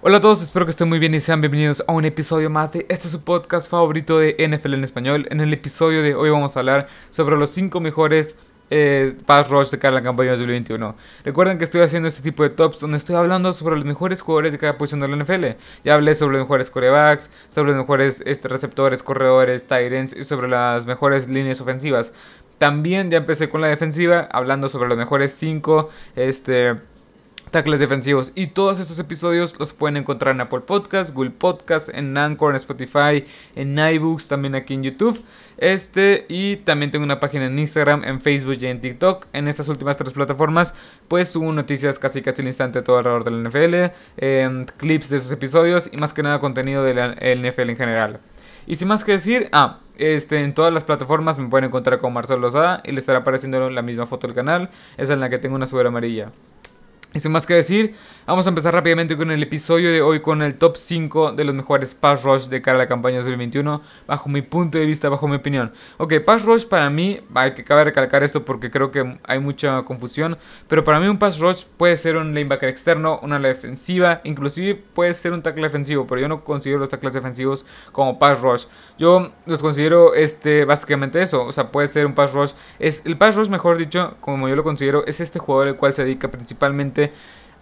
Hola a todos, espero que estén muy bien y sean bienvenidos a un episodio más de este su podcast favorito de NFL en español. En el episodio de hoy vamos a hablar sobre los 5 mejores eh, pass rush de cada campaña 2021. Recuerden que estoy haciendo este tipo de tops donde estoy hablando sobre los mejores jugadores de cada posición de la NFL. Ya hablé sobre los mejores corebacks, sobre los mejores este, receptores, corredores, tight ends y sobre las mejores líneas ofensivas. También ya empecé con la defensiva, hablando sobre los mejores 5 este, tackles defensivos. Y todos estos episodios los pueden encontrar en Apple Podcasts, Google Podcasts, en Anchor, en Spotify, en iBooks, también aquí en YouTube. Este, y también tengo una página en Instagram, en Facebook y en TikTok. En estas últimas tres plataformas, pues subo noticias casi casi al instante todo alrededor del NFL, em, clips de esos episodios y más que nada contenido del NFL en general. Y sin más que decir, ah, este, en todas las plataformas me pueden encontrar con Marcelo Lozada y le estará apareciendo la misma foto del canal. Esa en la que tengo una sudadera amarilla. Y sin más que decir, vamos a empezar rápidamente con el episodio de hoy con el top 5 de los mejores pass rush de cara a la campaña 2021, bajo mi punto de vista, bajo mi opinión. Ok, pass rush para mí, hay que cabe recalcar esto porque creo que hay mucha confusión, pero para mí un pass rush puede ser un linebacker externo, una defensiva, inclusive puede ser un tackle defensivo, pero yo no considero los tackles defensivos como pass rush. Yo los considero este básicamente eso, o sea, puede ser un pass rush, es el pass rush mejor dicho, como yo lo considero, es este jugador el cual se dedica principalmente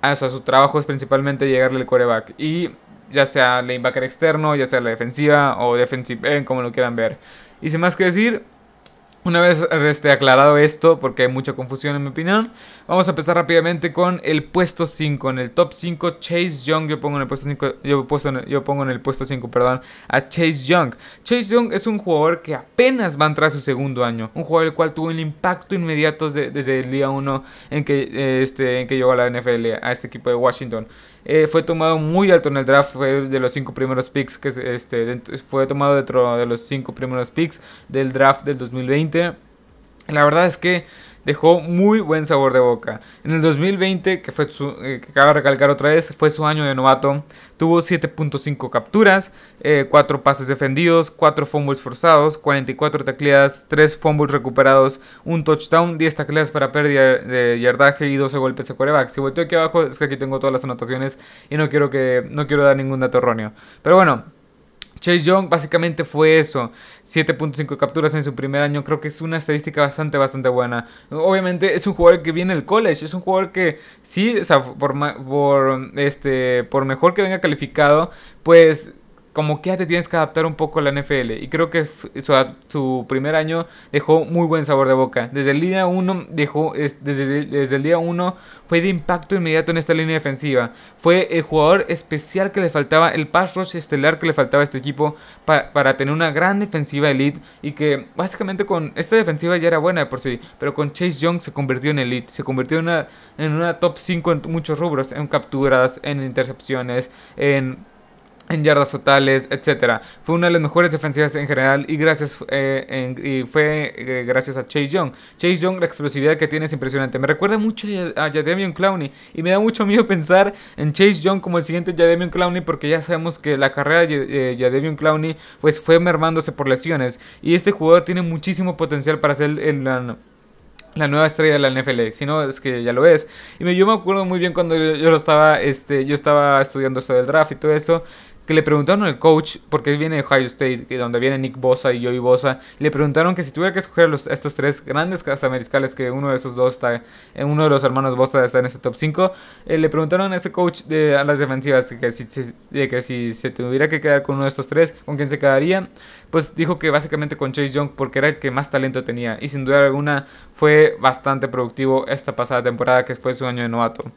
a, su trabajo es principalmente llegarle el coreback. Y ya sea lanebacker externo, ya sea la defensiva o defensive end, como lo quieran ver. Y sin más que decir, una vez este, aclarado esto, porque hay mucha confusión en mi opinión, vamos a empezar rápidamente con el puesto 5. En el top 5, Chase Young, yo pongo en el puesto 5, yo, yo pongo en el puesto 5, perdón, a Chase Young. Chase Young es un jugador que apenas va a entrar a su segundo año, un jugador el cual tuvo un impacto inmediato desde el día 1 en que, este, en que llegó a la NFL, a este equipo de Washington. Eh, fue tomado muy alto en el draft, fue de los 5 primeros picks, que este, fue tomado dentro de los 5 primeros picks del draft del 2020. La verdad es que dejó muy buen sabor de boca. En el 2020, que fue su, eh, que cabe recalcar otra vez, fue su año de novato, tuvo 7.5 capturas, 4 eh, pases defendidos, 4 fumbles forzados, 44 tacleadas, 3 fumbles recuperados, un touchdown, 10 tacleadas para pérdida de yardaje y 12 golpes de coreback. Si volteo aquí abajo es que aquí tengo todas las anotaciones y no quiero que no quiero dar ningún dato erróneo. Pero bueno, Chase Young básicamente fue eso, 7.5 capturas en su primer año, creo que es una estadística bastante, bastante buena. Obviamente es un jugador que viene del college, es un jugador que sí, o sea, por, este, por mejor que venga calificado, pues como que ya te tienes que adaptar un poco a la NFL. Y creo que su, primer año dejó muy buen sabor de boca. Desde el día 1 dejó, desde, desde, el día 1 fue de impacto inmediato en esta línea defensiva. Fue el jugador especial que le faltaba, el pass rush estelar que le faltaba a este equipo para tener una gran defensiva elite. Y que básicamente con esta defensiva ya era buena de por sí. Pero con Chase Young se convirtió en elite. Se convirtió en una, en una top 5 en muchos rubros. En capturas, en intercepciones, en en yardas totales, etcétera. Fue una de las mejores defensivas en general y gracias eh, y fue eh, gracias a Chase Young. Chase Young, la explosividad que tiene es impresionante. Me recuerda mucho a Jademian Clowney y me da mucho miedo pensar en Chase Young como el siguiente Jademian Clowney porque ya sabemos que la carrera de Jademian Clowney pues fue mermándose por lesiones y este jugador tiene muchísimo potencial para ser el, la nueva estrella de la NFL, si no es que ya lo es. Y yo me acuerdo muy bien cuando yo, lo estaba, este, yo estaba estudiando esto del draft y todo eso, que le preguntaron al coach, porque viene de Ohio State, donde viene Nick Bosa y Joey Bosa, le preguntaron que si tuviera que escoger estos tres grandes cazameriscales, que uno de esos dos está, en uno de los hermanos Bosa está en ese top 5, eh, le preguntaron a ese coach de a las defensivas que si, que si se tuviera que quedar con uno de estos tres, ¿con quién se quedaría? Pues dijo que básicamente con Chase Young, porque era el que más talento tenía, y sin duda alguna fue bastante productivo esta pasada temporada, que fue su año de novato.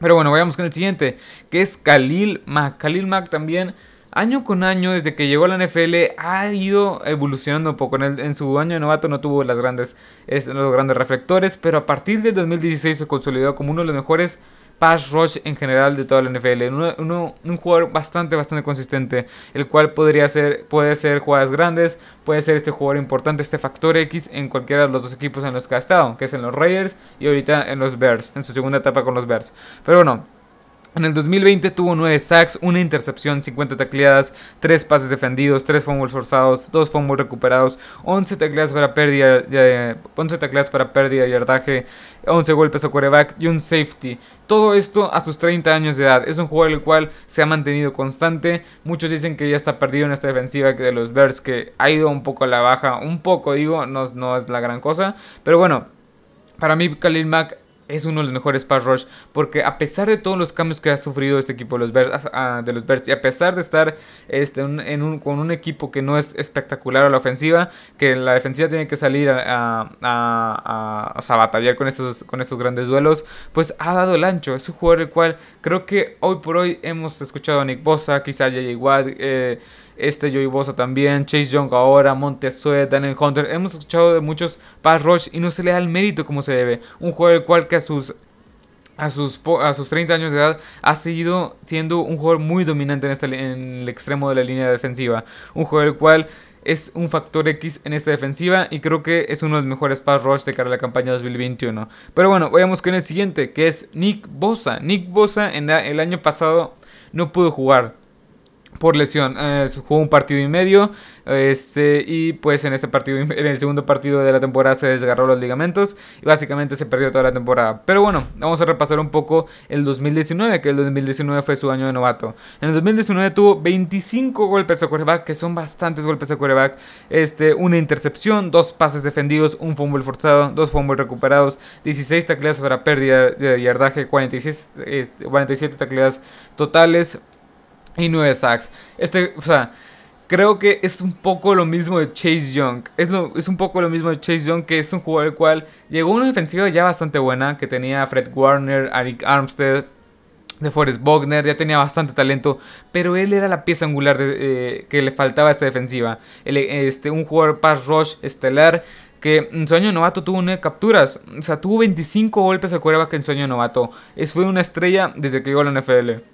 Pero bueno, vayamos con el siguiente, que es Khalil Mack. Khalil Mack también, año con año, desde que llegó a la NFL, ha ido evolucionando un poco. En, en su año de novato no tuvo las grandes, los grandes reflectores, pero a partir del 2016 se consolidó como uno de los mejores pass rush en general de toda la NFL. un jugador bastante, bastante consistente, el cual podría ser, puede ser jugadas grandes, puede ser este jugador importante, este factor X en cualquiera de los dos equipos en los que ha estado, que es en los Raiders y ahorita en los Bears, en su segunda etapa con los Bears. Pero bueno, En el 2020 tuvo 9 sacks, una intercepción, 50 tacleadas, 3 pases defendidos, 3 fumbles forzados, 2 fumbles recuperados, 11 tacleadas para pérdida, de, 11 tacleadas para pérdida de yardaje, 11 golpes a quarterback y un safety. Todo esto a sus 30 años de edad. Es un jugador el cual se ha mantenido constante. Muchos dicen que ya está perdido en esta defensiva de los Bears, que ha ido un poco a la baja. Un poco, digo, no, no es la gran cosa. Pero bueno, para mí Khalil Mack es uno de los mejores pass rush porque a pesar de todos los cambios que ha sufrido este equipo de los Bears, de los Bears y a pesar de estar este, en un, con un equipo que no es espectacular a la ofensiva, que la defensiva tiene que salir a, a, a, batallar con estos, con estos grandes duelos, pues ha dado el ancho. Es un jugador el cual creo que hoy por hoy hemos escuchado a Nick Bosa, quizá J.J. Watt, eh, este Joey Bosa también, Chase Young ahora, Montesuet, Daniel Hunter. Hemos escuchado de muchos pass rush y no se le da el mérito como se debe. Un jugador el cual que a sus a sus, a sus 30 años de edad ha seguido siendo un jugador muy dominante en, este, en el extremo de la línea defensiva. Un jugador el cual es un factor X en esta defensiva y creo que es uno de los mejores pass rush de cara a la campaña 2021. Pero bueno, vayamos con el siguiente, que es Nick Bosa. Nick Bosa en el año pasado no pudo jugar por lesión. Eh, jugó un partido y medio. Este, y pues en este partido, en el segundo partido de la temporada se desgarró los ligamentos. Y básicamente se perdió toda la temporada. Pero bueno, vamos a repasar un poco el 2019, que el 2019 fue su año de novato. En el 2019 tuvo 25 golpes a quarterback, que son bastantes golpes a quarterback. Este, una intercepción, dos pases defendidos, un fumble forzado, dos fumbles recuperados, 16 tacleadas para pérdida de yardaje, 46, 47 tacleadas totales y 9 sacks. Este, o sea, creo que es un poco lo mismo de Chase Young. Es, lo, es un poco lo mismo de Chase Young, que es un jugador el cual llegó a una defensiva ya bastante buena, que tenía Fred Warner, Eric Armstead, de Forrest Bogner, ya tenía bastante talento, pero él era la pieza angular de, que le faltaba a esta defensiva. este, un jugador pass rush estelar que en su año novato tuvo 9 capturas, o sea, tuvo 25 golpes a cuerva que en su año novato. Es, fue una estrella desde que llegó a la NFL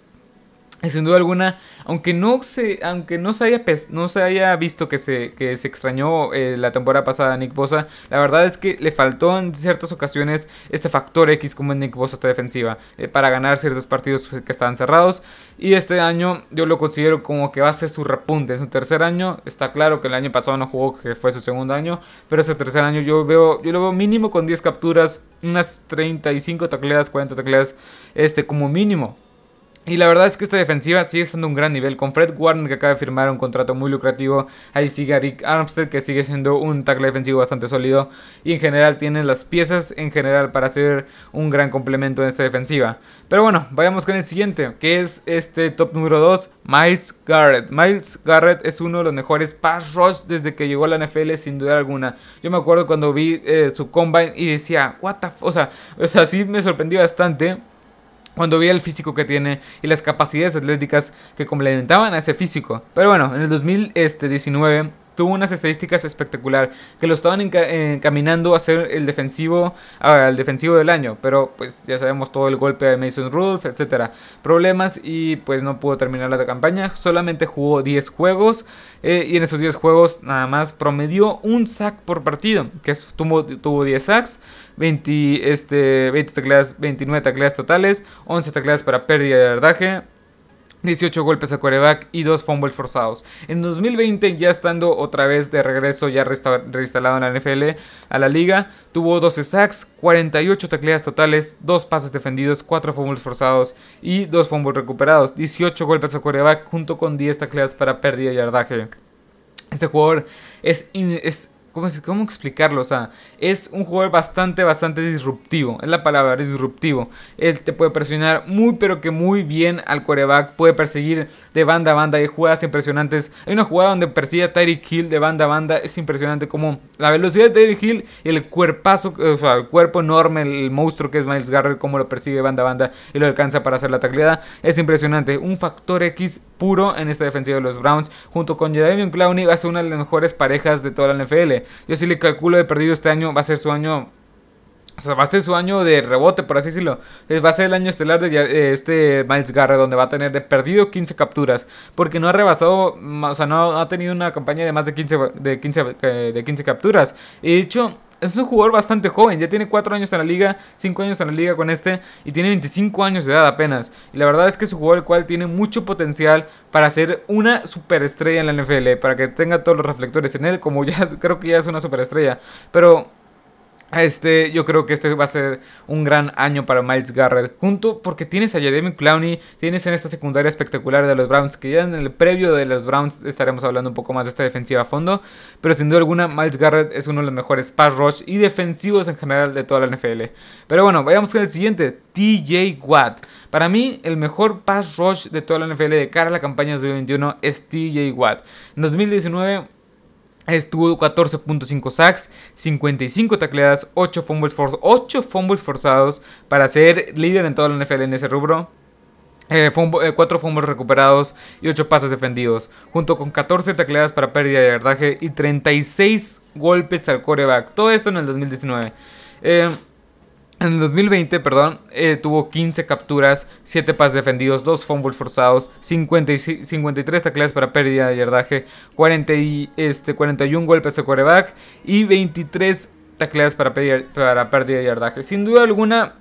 sin duda alguna, aunque no se, aunque no se haya, no se haya visto que se, que se extrañó eh, la temporada pasada a Nick Bosa, la verdad es que le faltó en ciertas ocasiones este factor X como en Nick Bosa esta defensiva eh, para ganar ciertos partidos que estaban cerrados. Y este año yo lo considero como que va a ser su repunte. En su tercer año, está claro que el año pasado no jugó, que fue su segundo año, pero ese tercer año yo veo, yo lo veo mínimo con 10 capturas, unas 35 tacleadas, 40 tacleadas, este como mínimo. Y la verdad es que esta defensiva sigue siendo un gran nivel. Con Fred Warner que acaba de firmar un contrato muy lucrativo. Ahí sigue Rick Armstead que sigue siendo un tackle defensivo bastante sólido. Y en general tiene las piezas en general para ser un gran complemento en esta defensiva. Pero bueno, vayamos con el siguiente. Que es este top número 2. Miles Garrett. Miles Garrett es uno de los mejores pass rush desde que llegó a la NFL sin duda alguna. Yo me acuerdo cuando vi eh, su combine y decía, what the o sea, o sea, sí me sorprendió bastante cuando vi el físico que tiene y las capacidades atléticas que complementaban a ese físico. Pero bueno, en el 2019 tuvo unas estadísticas espectacular que lo estaban encaminando a ser el defensivo al defensivo del año, pero pues ya sabemos todo el golpe de Mason Rudolph, etcétera, problemas y pues no pudo terminar la campaña, solamente jugó 10 juegos eh, y en esos 10 juegos nada más promedió un sack por partido, que tuvo, tuvo 10 sacks, 20 este 20 29 tacleadas totales, 11 tacleadas para pérdida de yardaje 18 golpes a coreback y 2 fumbles forzados. En 2020, ya estando otra vez de regreso, ya reinstalado en la NFL a la liga, tuvo 12 sacks, 48 tacleadas totales, 2 pases defendidos, 4 fumbles forzados y 2 fumbles recuperados. 18 golpes a coreback junto con 10 tacleadas para pérdida y yardaje. Este jugador es, es ¿Cómo, ¿Cómo, explicarlo? O sea, es un jugador bastante, bastante disruptivo. Es la palabra, disruptivo. Él te puede presionar muy, pero que muy bien al coreback. Puede perseguir de banda a banda. Hay jugadas impresionantes. Hay una jugada donde persigue a Tyreek Hill de banda a banda. Es impresionante como la velocidad de Tyreek Hill y el cuerpazo, o sea, el cuerpo enorme, el monstruo que es Miles Garrett, cómo lo persigue de banda a banda y lo alcanza para hacer la tacleada. Es impresionante. Un factor X puro en esta defensiva de los Browns. Junto con Jadavion Clowney va a ser una de las mejores parejas de toda la NFL. Yo sí le calculo de perdido este año, va a ser su año o sea, va a ser su año de rebote, por así decirlo. Va a ser el año estelar de eh, este Miles Garrett, donde va a tener de perdido 15 capturas. Porque no ha rebasado, o sea, no ha tenido una campaña de más de 15, de 15, de 15 capturas. Y de hecho, es un jugador bastante joven, ya tiene 4 años en la liga, 5 años en la liga con este y tiene 25 años de edad apenas. Y la verdad es que es un jugador el cual tiene mucho potencial para ser una superestrella en la NFL, para que tenga todos los reflectores en él, como ya creo que ya es una superestrella. Pero este, yo creo que este va a ser un gran año para Miles Garrett. Junto porque tienes a Jademi Clowney, tienes en esta secundaria espectacular de los Browns, que ya en el previo de los Browns estaremos hablando un poco más de esta defensiva a fondo. Pero sin duda alguna, Miles Garrett es uno de los mejores pass rush y defensivos en general de toda la NFL. Pero bueno, vayamos con el siguiente, TJ Watt. Para mí, el mejor pass rush de toda la NFL de cara a la campaña 2021 es TJ Watt. En 2019 Estuvo 14.5 sacks, 55 tacleadas, 8 fumbles, 8 fumbles forzados para ser líder en toda la NFL en ese rubro. 4 eh, eh, fumbles recuperados y 8 pases defendidos, junto con 14 tacleadas para pérdida de yardaje y 36 golpes al coreback. Todo esto en el 2019. Eh, en el 2020, perdón, eh, tuvo 15 capturas, 7 pases defendidos, 2 fumbles forzados, 53 tacleadas para pérdida de yardaje, 40 este, 41 golpes de quarterback y 23 tacleadas para, para pérdida de yardaje. Sin duda alguna,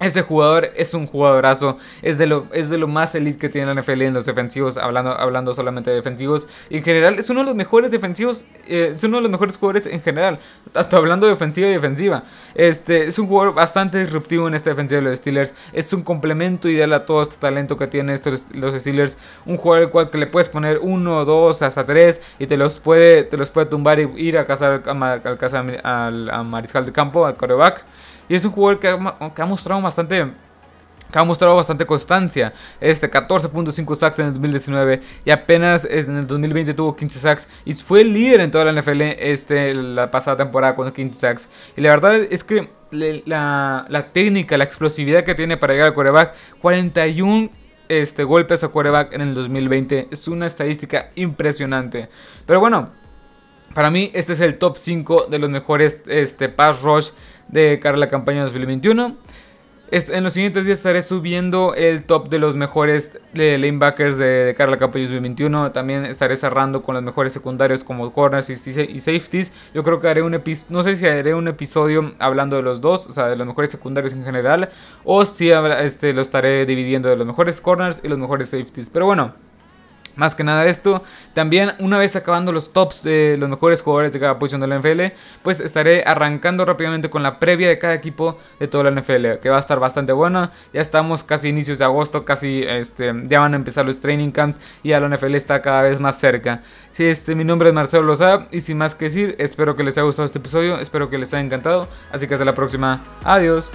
este jugador es un jugadorazo, es de lo, es de lo más elite que tiene la NFL en los defensivos, hablando, hablando solamente de defensivos. en general es uno de los mejores defensivos, eh, es uno de los mejores jugadores en general, tanto hablando de ofensiva y defensiva. Este, es un jugador bastante disruptivo en esta defensiva de los Steelers, es un complemento ideal a todo este talento que tienen estos, los Steelers. Un jugador al cual que le puedes poner uno, dos, hasta tres y te los puede, te los puede tumbar y ir a cazar al, al mariscal de campo, al coreback. Y es un jugador que ha, mostrado bastante que ha mostrado bastante constancia. Este 14.5 sacks en el 2019 y apenas en el 2020 tuvo 15 sacks y fue el líder en toda la NFL este, la pasada temporada con 15 sacks. Y la verdad es que la, técnica, la explosividad que tiene para llegar al quarterback, 41 este, golpes a quarterback en el 2020 es una estadística impresionante. Pero bueno, para mí este es el top 5 de los mejores este, pass rush de cara a la campaña 2021. En los siguientes días estaré subiendo el top de los mejores lanebackers de, cara a la campaña 2021. También estaré cerrando con los mejores secundarios como corners y, safeties. Yo creo que haré un episodio, no sé si haré un episodio hablando de los dos, o sea, de los mejores secundarios en general. O si este, lo estaré dividiendo de los mejores corners y los mejores safeties. Pero bueno. Más que nada esto, también una vez acabando los tops de los mejores jugadores de cada posición de la NFL, pues estaré arrancando rápidamente con la previa de cada equipo de toda la NFL, que va a estar bastante buena. Ya estamos casi inicios de agosto, casi este, ya van a empezar los training camps y ya la NFL está cada vez más cerca. Sí, este, mi nombre es Marcelo Lozada y sin más que decir, espero que les haya gustado este episodio, espero que les haya encantado, así que hasta la próxima, adiós.